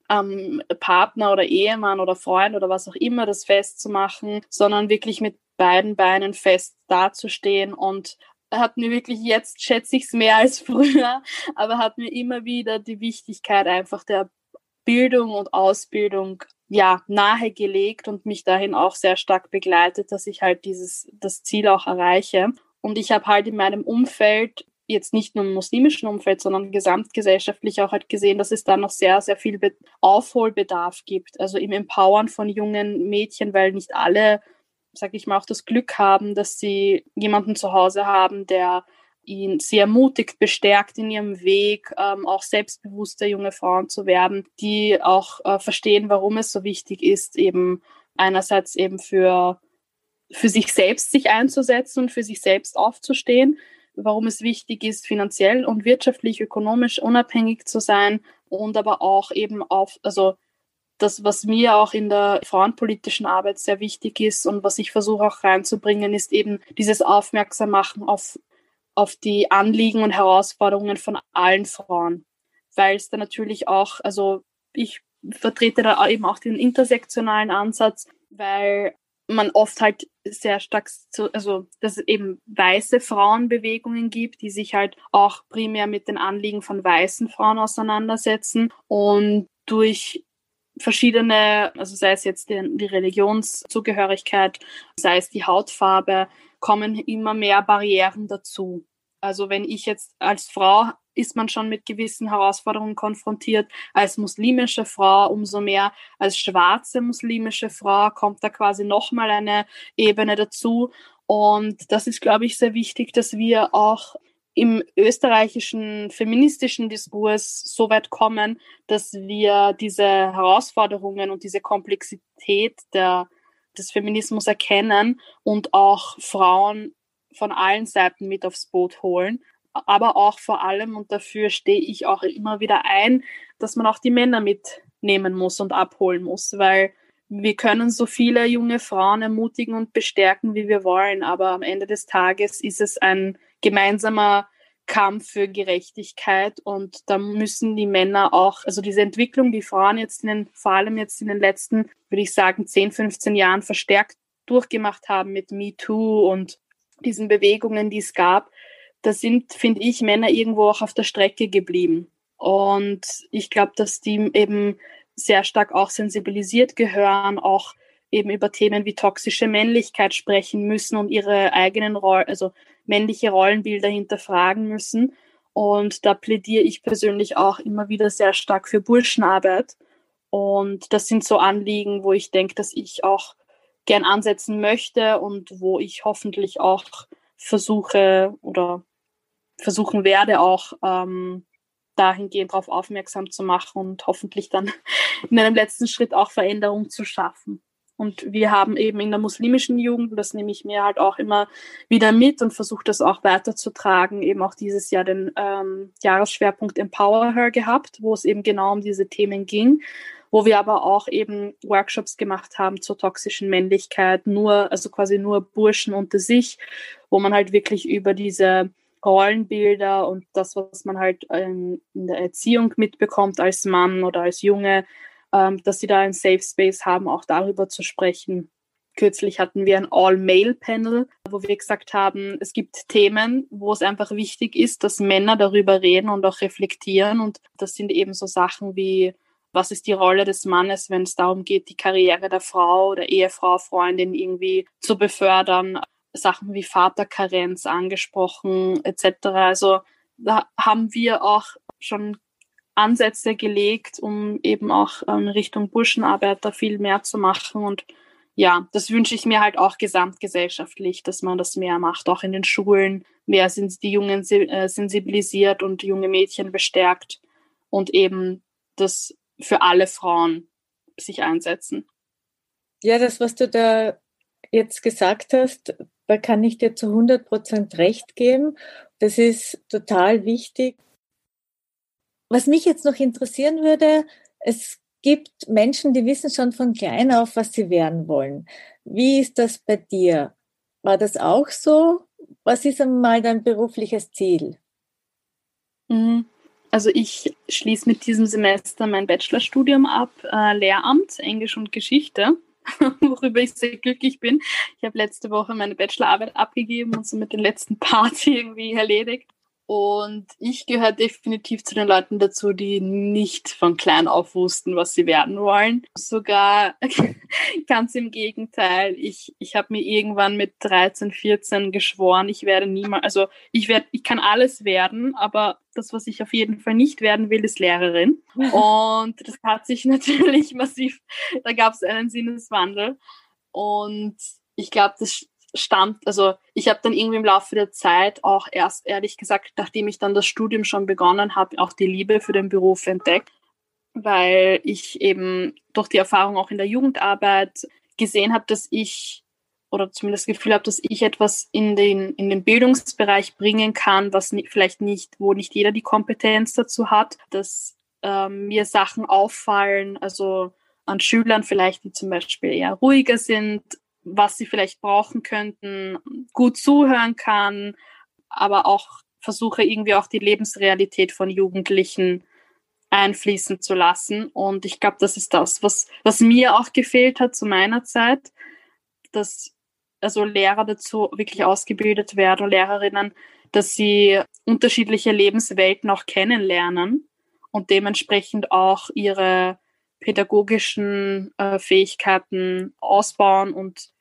am Partner oder Ehemann oder Freund oder was auch immer das festzumachen, sondern wirklich mit beiden Beinen fest dazustehen und hat mir wirklich jetzt, schätze ich es mehr als früher, aber hat mir immer wieder die Wichtigkeit einfach der Bildung und Ausbildung ja nahegelegt und mich dahin auch sehr stark begleitet, dass ich halt dieses das Ziel auch erreiche. Und ich habe halt in meinem Umfeld jetzt nicht nur im muslimischen Umfeld, sondern gesamtgesellschaftlich auch halt gesehen, dass es da noch sehr, sehr viel Aufholbedarf gibt. Also im Empowern von jungen Mädchen, weil nicht alle sage ich mal, auch das Glück haben, dass sie jemanden zu Hause haben, der ihn sie ermutigt, bestärkt in ihrem Weg, ähm, auch selbstbewusste junge Frauen zu werden, die auch äh, verstehen, warum es so wichtig ist, eben einerseits eben für, für sich selbst sich einzusetzen und für sich selbst aufzustehen, warum es wichtig ist, finanziell und wirtschaftlich, ökonomisch unabhängig zu sein und aber auch eben auf, also das, was mir auch in der frauenpolitischen Arbeit sehr wichtig ist und was ich versuche auch reinzubringen, ist eben dieses Aufmerksammachen auf, auf die Anliegen und Herausforderungen von allen Frauen. Weil es da natürlich auch, also ich vertrete da eben auch den intersektionalen Ansatz, weil man oft halt sehr stark, zu, also dass es eben weiße Frauenbewegungen gibt, die sich halt auch primär mit den Anliegen von weißen Frauen auseinandersetzen und durch verschiedene, also sei es jetzt die, die Religionszugehörigkeit, sei es die Hautfarbe, kommen immer mehr Barrieren dazu. Also wenn ich jetzt als Frau ist man schon mit gewissen Herausforderungen konfrontiert. Als muslimische Frau umso mehr. Als schwarze muslimische Frau kommt da quasi nochmal eine Ebene dazu. Und das ist, glaube ich, sehr wichtig, dass wir auch im österreichischen feministischen Diskurs so weit kommen, dass wir diese Herausforderungen und diese Komplexität der, des Feminismus erkennen und auch Frauen von allen Seiten mit aufs Boot holen, aber auch vor allem, und dafür stehe ich auch immer wieder ein, dass man auch die Männer mitnehmen muss und abholen muss, weil wir können so viele junge Frauen ermutigen und bestärken, wie wir wollen, aber am Ende des Tages ist es ein gemeinsamer Kampf für Gerechtigkeit und da müssen die Männer auch, also diese Entwicklung, die Frauen jetzt in den, vor allem jetzt in den letzten, würde ich sagen, 10, 15 Jahren verstärkt durchgemacht haben mit MeToo und diesen Bewegungen, die es gab, da sind, finde ich, Männer irgendwo auch auf der Strecke geblieben. Und ich glaube, dass die eben sehr stark auch sensibilisiert gehören, auch eben über Themen wie toxische Männlichkeit sprechen müssen und ihre eigenen Rollen, also männliche Rollenbilder hinterfragen müssen. Und da plädiere ich persönlich auch immer wieder sehr stark für Burschenarbeit. Und das sind so Anliegen, wo ich denke, dass ich auch gern ansetzen möchte und wo ich hoffentlich auch versuche oder versuchen werde, auch ähm, dahingehend darauf aufmerksam zu machen und hoffentlich dann in einem letzten Schritt auch Veränderung zu schaffen. Und wir haben eben in der muslimischen Jugend, das nehme ich mir halt auch immer wieder mit und versuche das auch weiterzutragen, eben auch dieses Jahr den ähm, Jahresschwerpunkt Empower Her gehabt, wo es eben genau um diese Themen ging, wo wir aber auch eben Workshops gemacht haben zur toxischen Männlichkeit, nur, also quasi nur Burschen unter sich, wo man halt wirklich über diese Rollenbilder und das, was man halt ähm, in der Erziehung mitbekommt als Mann oder als Junge, ähm, dass sie da einen Safe Space haben, auch darüber zu sprechen. Kürzlich hatten wir ein All-Male-Panel, wo wir gesagt haben, es gibt Themen, wo es einfach wichtig ist, dass Männer darüber reden und auch reflektieren. Und das sind eben so Sachen wie, was ist die Rolle des Mannes, wenn es darum geht, die Karriere der Frau oder Ehefrau, Freundin irgendwie zu befördern. Sachen wie Vaterkarenz angesprochen etc. Also da haben wir auch schon Ansätze gelegt, um eben auch in Richtung Burschenarbeiter viel mehr zu machen. Und ja, das wünsche ich mir halt auch gesamtgesellschaftlich, dass man das mehr macht, auch in den Schulen. Mehr sind die Jungen äh, sensibilisiert und junge Mädchen bestärkt und eben das für alle Frauen sich einsetzen. Ja, das, was du da jetzt gesagt hast, da kann ich dir zu 100 Prozent recht geben. Das ist total wichtig. Was mich jetzt noch interessieren würde, es gibt Menschen, die wissen schon von klein auf, was sie werden wollen. Wie ist das bei dir? War das auch so? Was ist einmal dein berufliches Ziel? Mhm. Also ich schließe mit diesem Semester mein Bachelorstudium ab, äh, Lehramt, Englisch und Geschichte. worüber ich sehr glücklich bin. Ich habe letzte Woche meine Bachelorarbeit abgegeben und so mit den letzten Parts irgendwie erledigt. Und ich gehöre definitiv zu den Leuten dazu, die nicht von klein auf wussten, was sie werden wollen. Sogar ganz im Gegenteil. Ich, ich habe mir irgendwann mit 13, 14 geschworen, ich werde niemals, also ich werde, ich kann alles werden, aber das, was ich auf jeden Fall nicht werden will, ist Lehrerin. Und das hat sich natürlich massiv, da gab es einen Sinneswandel. Und ich glaube, das stammt, also ich habe dann irgendwie im Laufe der Zeit auch erst, ehrlich gesagt, nachdem ich dann das Studium schon begonnen habe, auch die Liebe für den Beruf entdeckt, weil ich eben durch die Erfahrung auch in der Jugendarbeit gesehen habe, dass ich oder zumindest das Gefühl habe, dass ich etwas in den, in den Bildungsbereich bringen kann, was vielleicht nicht, wo nicht jeder die Kompetenz dazu hat, dass ähm, mir Sachen auffallen, also an Schülern vielleicht, die zum Beispiel eher ruhiger sind, was sie vielleicht brauchen könnten, gut zuhören kann, aber auch versuche irgendwie auch die Lebensrealität von Jugendlichen einfließen zu lassen. Und ich glaube, das ist das, was, was mir auch gefehlt hat zu meiner Zeit, dass also Lehrer dazu wirklich ausgebildet werden, Lehrerinnen, dass sie unterschiedliche Lebenswelten auch kennenlernen und dementsprechend auch ihre pädagogischen äh, Fähigkeiten ausbauen und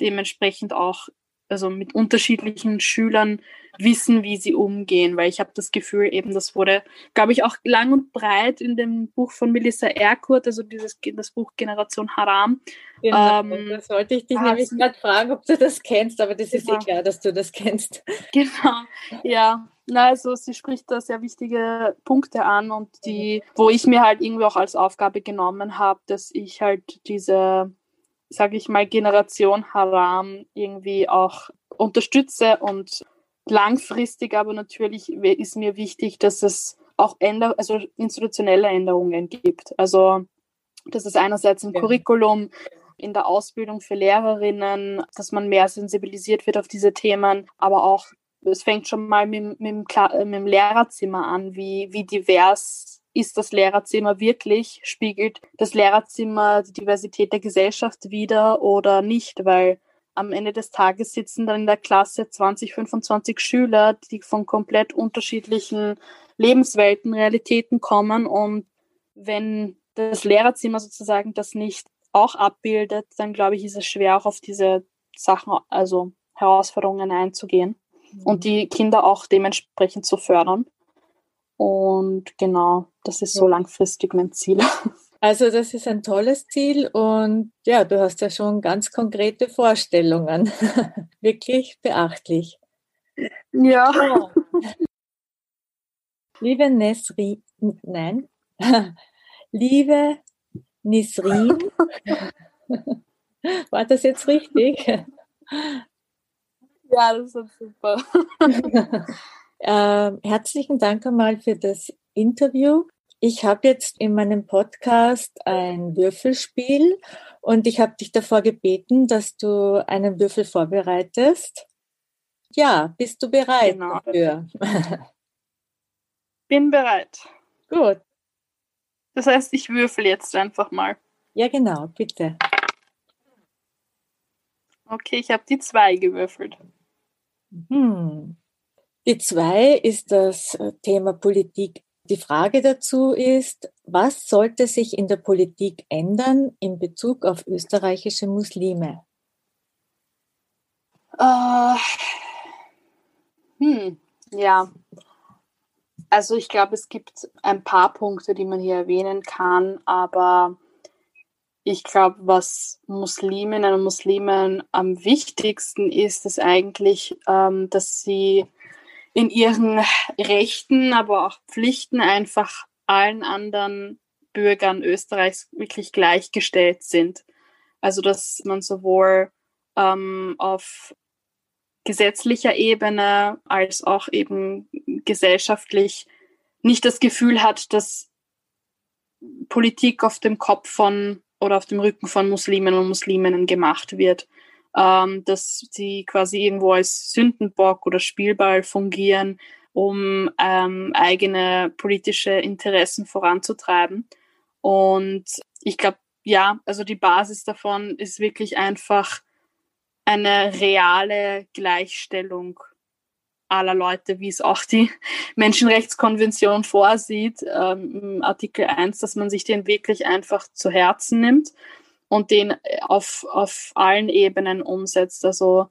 dementsprechend auch also mit unterschiedlichen Schülern wissen, wie sie umgehen, weil ich habe das Gefühl, eben das wurde, glaube ich, auch lang und breit in dem Buch von Melissa Erkurt, also dieses das Buch Generation Haram. Genau, ähm, das wollte ich dich nämlich gerade fragen, ob du das kennst, aber das ist eh klar, dass du das kennst. Genau, ja. Na, also sie spricht da sehr wichtige Punkte an und die, wo ich mir halt irgendwie auch als Aufgabe genommen habe, dass ich halt diese sage ich mal, Generation Haram irgendwie auch unterstütze und langfristig aber natürlich ist mir wichtig, dass es auch Änder also institutionelle Änderungen gibt. Also dass es einerseits im ja. Curriculum, in der Ausbildung für Lehrerinnen, dass man mehr sensibilisiert wird auf diese Themen, aber auch es fängt schon mal mit, mit, dem, mit dem Lehrerzimmer an, wie, wie divers ist das Lehrerzimmer wirklich? Spiegelt das Lehrerzimmer die Diversität der Gesellschaft wider oder nicht? Weil am Ende des Tages sitzen dann in der Klasse 20, 25 Schüler, die von komplett unterschiedlichen Lebenswelten, Realitäten kommen. Und wenn das Lehrerzimmer sozusagen das nicht auch abbildet, dann glaube ich, ist es schwer, auch auf diese Sachen, also Herausforderungen einzugehen mhm. und die Kinder auch dementsprechend zu fördern. Und genau, das ist so langfristig mein Ziel. Also das ist ein tolles Ziel und ja, du hast ja schon ganz konkrete Vorstellungen. Wirklich beachtlich. Ja. ja. Liebe Nesri, nein, liebe Nisrin, war das jetzt richtig? Ja, das ist super. Äh, herzlichen Dank einmal für das Interview. Ich habe jetzt in meinem Podcast ein Würfelspiel und ich habe dich davor gebeten, dass du einen Würfel vorbereitest. Ja, bist du bereit genau. dafür? Bin bereit. Gut. Das heißt, ich würfel jetzt einfach mal. Ja, genau, bitte. Okay, ich habe die zwei gewürfelt. Hm. Die zwei ist das äh, Thema Politik. Die Frage dazu ist, was sollte sich in der Politik ändern in Bezug auf österreichische Muslime? Uh, hm, ja, also ich glaube, es gibt ein paar Punkte, die man hier erwähnen kann, aber ich glaube, was Musliminnen und Muslimen am wichtigsten ist, ist eigentlich, ähm, dass sie in ihren Rechten, aber auch Pflichten einfach allen anderen Bürgern Österreichs wirklich gleichgestellt sind. Also dass man sowohl ähm, auf gesetzlicher Ebene als auch eben gesellschaftlich nicht das Gefühl hat, dass Politik auf dem Kopf von oder auf dem Rücken von Muslimen und Musliminnen gemacht wird. Ähm, dass sie quasi irgendwo als Sündenbock oder Spielball fungieren, um ähm, eigene politische Interessen voranzutreiben. Und ich glaube, ja, also die Basis davon ist wirklich einfach eine reale Gleichstellung aller Leute, wie es auch die Menschenrechtskonvention vorsieht, ähm, Artikel 1, dass man sich den wirklich einfach zu Herzen nimmt und den auf, auf allen Ebenen umsetzt. Also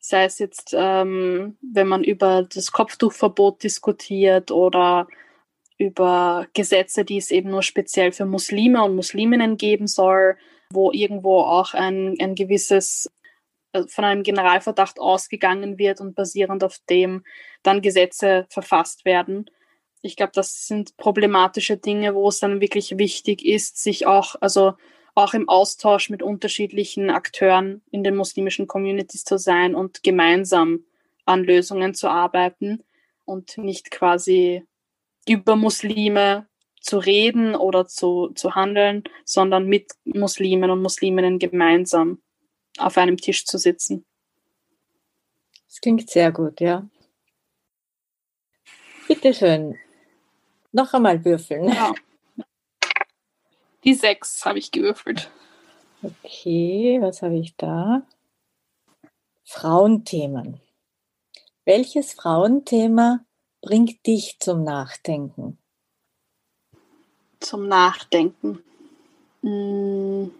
sei es jetzt, ähm, wenn man über das Kopftuchverbot diskutiert oder über Gesetze, die es eben nur speziell für Muslime und Musliminnen geben soll, wo irgendwo auch ein, ein gewisses äh, von einem Generalverdacht ausgegangen wird und basierend auf dem dann Gesetze verfasst werden. Ich glaube, das sind problematische Dinge, wo es dann wirklich wichtig ist, sich auch, also auch im Austausch mit unterschiedlichen Akteuren in den muslimischen Communities zu sein und gemeinsam an Lösungen zu arbeiten und nicht quasi über Muslime zu reden oder zu, zu handeln, sondern mit Muslimen und Musliminnen gemeinsam auf einem Tisch zu sitzen. Das klingt sehr gut, ja. Bitte schön. Noch einmal würfeln. Ja. Die sechs habe ich gewürfelt. Okay, was habe ich da? Frauenthemen. Welches Frauenthema bringt dich zum Nachdenken? Zum Nachdenken. Hm.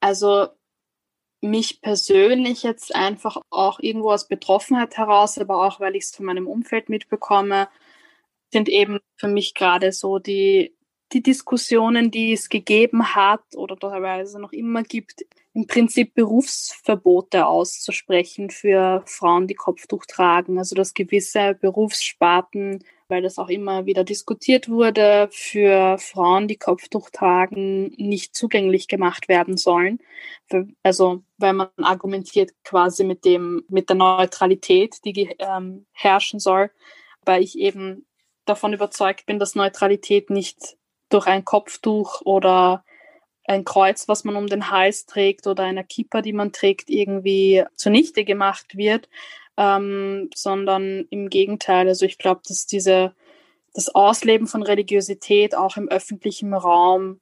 Also mich persönlich jetzt einfach auch irgendwo aus Betroffenheit heraus, aber auch weil ich es von meinem Umfeld mitbekomme, sind eben für mich gerade so die, die Diskussionen, die es gegeben hat oder teilweise noch immer gibt, im Prinzip Berufsverbote auszusprechen für Frauen, die Kopftuch tragen. Also dass gewisse Berufssparten weil das auch immer wieder diskutiert wurde, für Frauen, die Kopftuch tragen, nicht zugänglich gemacht werden sollen. Also, weil man argumentiert quasi mit dem, mit der Neutralität, die ähm, herrschen soll, weil ich eben davon überzeugt bin, dass Neutralität nicht durch ein Kopftuch oder ein Kreuz, was man um den Hals trägt oder eine Kippa, die man trägt, irgendwie zunichte gemacht wird, ähm, sondern im Gegenteil. Also ich glaube, dass diese, das Ausleben von Religiosität auch im öffentlichen Raum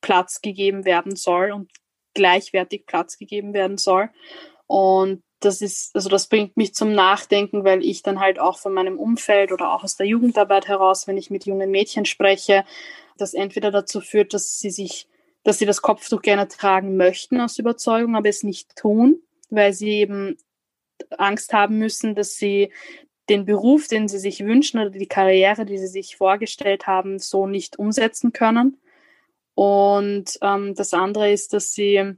Platz gegeben werden soll und gleichwertig Platz gegeben werden soll. Und das ist, also das bringt mich zum Nachdenken, weil ich dann halt auch von meinem Umfeld oder auch aus der Jugendarbeit heraus, wenn ich mit jungen Mädchen spreche, das entweder dazu führt, dass sie sich, dass sie das Kopftuch gerne tragen möchten aus Überzeugung, aber es nicht tun, weil sie eben Angst haben müssen, dass sie den Beruf, den sie sich wünschen oder die Karriere, die sie sich vorgestellt haben, so nicht umsetzen können. Und ähm, das andere ist, dass sie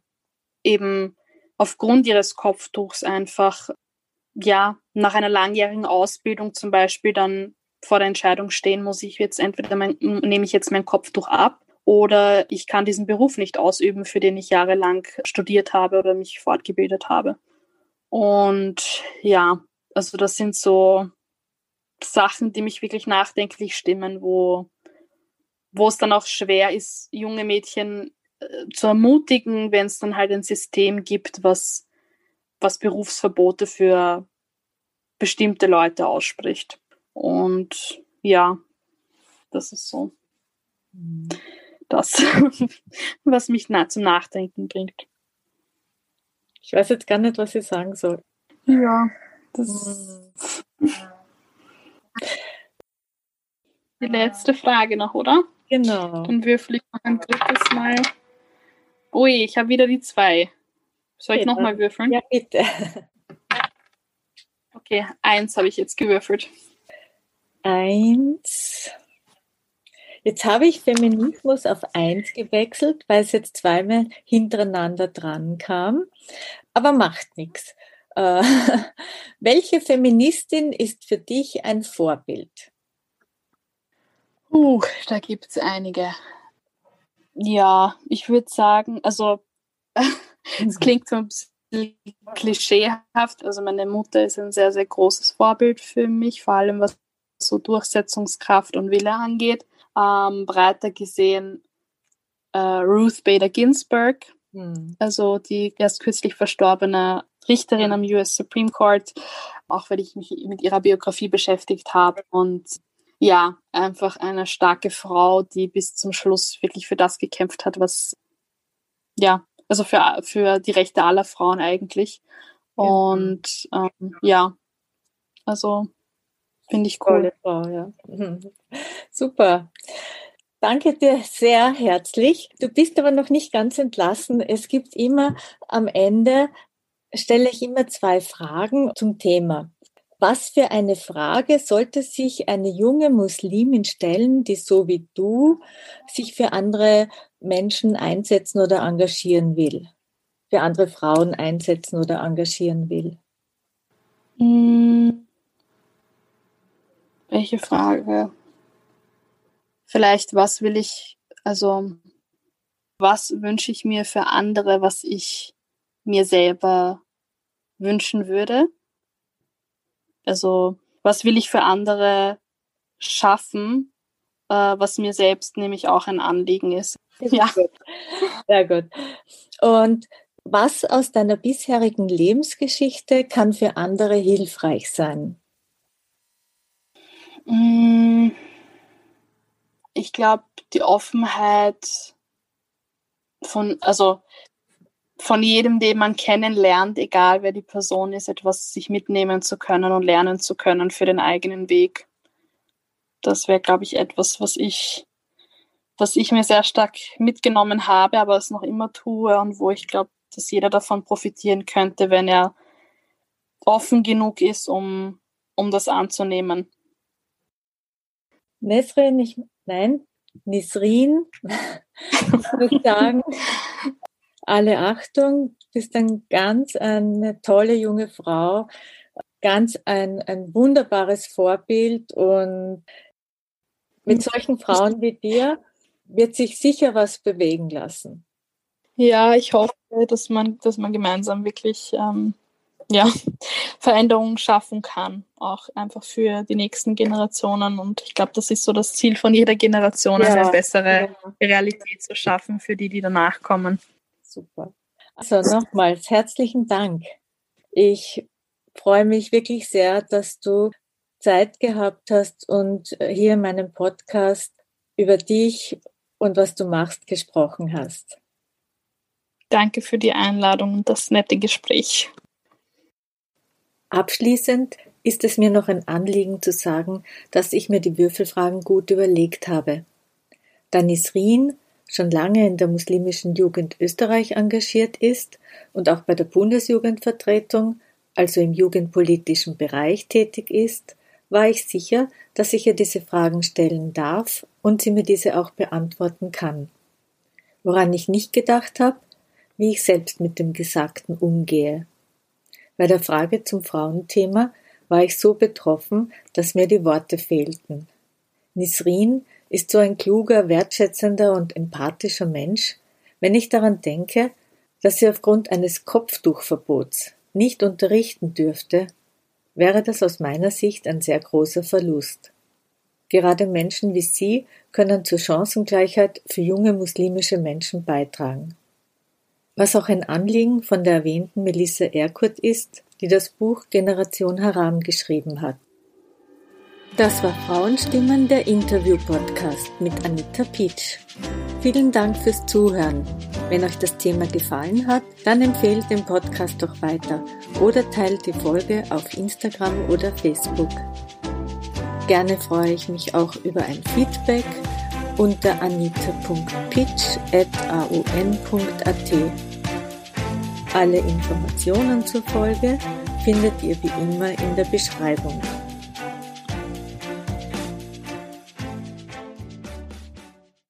eben aufgrund ihres Kopftuchs einfach ja nach einer langjährigen Ausbildung zum Beispiel dann vor der Entscheidung stehen, muss ich jetzt entweder mein, nehme ich jetzt mein Kopftuch ab oder ich kann diesen Beruf nicht ausüben, für den ich jahrelang studiert habe oder mich fortgebildet habe. Und ja, also das sind so Sachen, die mich wirklich nachdenklich stimmen, wo, wo es dann auch schwer ist, junge Mädchen zu ermutigen, wenn es dann halt ein System gibt, was, was Berufsverbote für bestimmte Leute ausspricht. Und ja, das ist so mhm. das, was mich na zum Nachdenken bringt. Ich weiß jetzt gar nicht, was ich sagen soll. Ja, das. Hm. Die letzte Frage noch, oder? Genau. Dann würfel ich noch ein drittes Mal. Ui, ich habe wieder die zwei. Soll ich nochmal würfeln? Ja, bitte. Okay, eins habe ich jetzt gewürfelt. Eins. Jetzt habe ich Feminismus auf 1 gewechselt, weil es jetzt zweimal hintereinander dran kam, aber macht nichts. Äh, welche Feministin ist für dich ein Vorbild? Uh, da gibt es einige. Ja, ich würde sagen, also es klingt so ein bisschen klischeehaft. Also meine Mutter ist ein sehr, sehr großes Vorbild für mich, vor allem was so Durchsetzungskraft und Wille angeht ähm, breiter gesehen äh, Ruth Bader Ginsburg, hm. also die erst kürzlich verstorbene Richterin am US Supreme Court, auch weil ich mich mit ihrer Biografie beschäftigt habe und ja, einfach eine starke Frau, die bis zum Schluss wirklich für das gekämpft hat, was ja, also für, für die Rechte aller Frauen eigentlich. Und ähm, ja, also Finde ich cool. Frau, ja. Super. Danke dir sehr herzlich. Du bist aber noch nicht ganz entlassen. Es gibt immer am Ende, stelle ich immer zwei Fragen zum Thema. Was für eine Frage sollte sich eine junge Muslimin stellen, die so wie du sich für andere Menschen einsetzen oder engagieren will? Für andere Frauen einsetzen oder engagieren will? Hm welche Frage? Vielleicht, was will ich, also, was wünsche ich mir für andere, was ich mir selber wünschen würde? Also, was will ich für andere schaffen, äh, was mir selbst nämlich auch ein Anliegen ist. Ja. Sehr gut. Und was aus deiner bisherigen Lebensgeschichte kann für andere hilfreich sein? Mm, ich glaube, die Offenheit von, also von jedem, den man kennenlernt, egal wer die Person ist, etwas sich mitnehmen zu können und lernen zu können für den eigenen Weg. Das wäre, glaube ich, etwas, was ich, was ich mir sehr stark mitgenommen habe, aber es noch immer tue und wo ich glaube, dass jeder davon profitieren könnte, wenn er offen genug ist, um, um das anzunehmen. Nesrin, ich, nein, Nisrin, ich muss sagen, alle Achtung, du bist dann ganz eine tolle junge Frau, ganz ein, ein wunderbares Vorbild und mit solchen Frauen wie dir wird sich sicher was bewegen lassen. Ja, ich hoffe, dass man, dass man gemeinsam wirklich ähm, ja, Veränderungen schaffen kann, auch einfach für die nächsten Generationen. Und ich glaube, das ist so das Ziel von jeder Generation, ja, eine bessere ja. Realität zu schaffen für die, die danach kommen. Super. Also nochmals herzlichen Dank. Ich freue mich wirklich sehr, dass du Zeit gehabt hast und hier in meinem Podcast über dich und was du machst gesprochen hast. Danke für die Einladung und das nette Gespräch. Abschließend ist es mir noch ein Anliegen zu sagen, dass ich mir die Würfelfragen gut überlegt habe. Da Nisrin schon lange in der muslimischen Jugend Österreich engagiert ist und auch bei der Bundesjugendvertretung, also im jugendpolitischen Bereich tätig ist, war ich sicher, dass ich ihr diese Fragen stellen darf und sie mir diese auch beantworten kann. Woran ich nicht gedacht habe, wie ich selbst mit dem Gesagten umgehe. Bei der Frage zum Frauenthema war ich so betroffen, dass mir die Worte fehlten. Nisrin ist so ein kluger, wertschätzender und empathischer Mensch, wenn ich daran denke, dass sie aufgrund eines Kopftuchverbots nicht unterrichten dürfte, wäre das aus meiner Sicht ein sehr großer Verlust. Gerade Menschen wie Sie können zur Chancengleichheit für junge muslimische Menschen beitragen was auch ein Anliegen von der erwähnten Melissa Erkurt ist, die das Buch Generation Haram geschrieben hat. Das war Frauenstimmen der Interview-Podcast mit Anita Pietsch. Vielen Dank fürs Zuhören. Wenn euch das Thema gefallen hat, dann empfehlt den Podcast doch weiter oder teilt die Folge auf Instagram oder Facebook. Gerne freue ich mich auch über ein Feedback unter anita.pitch.aun.at. Alle Informationen zur Folge findet ihr wie immer in der Beschreibung.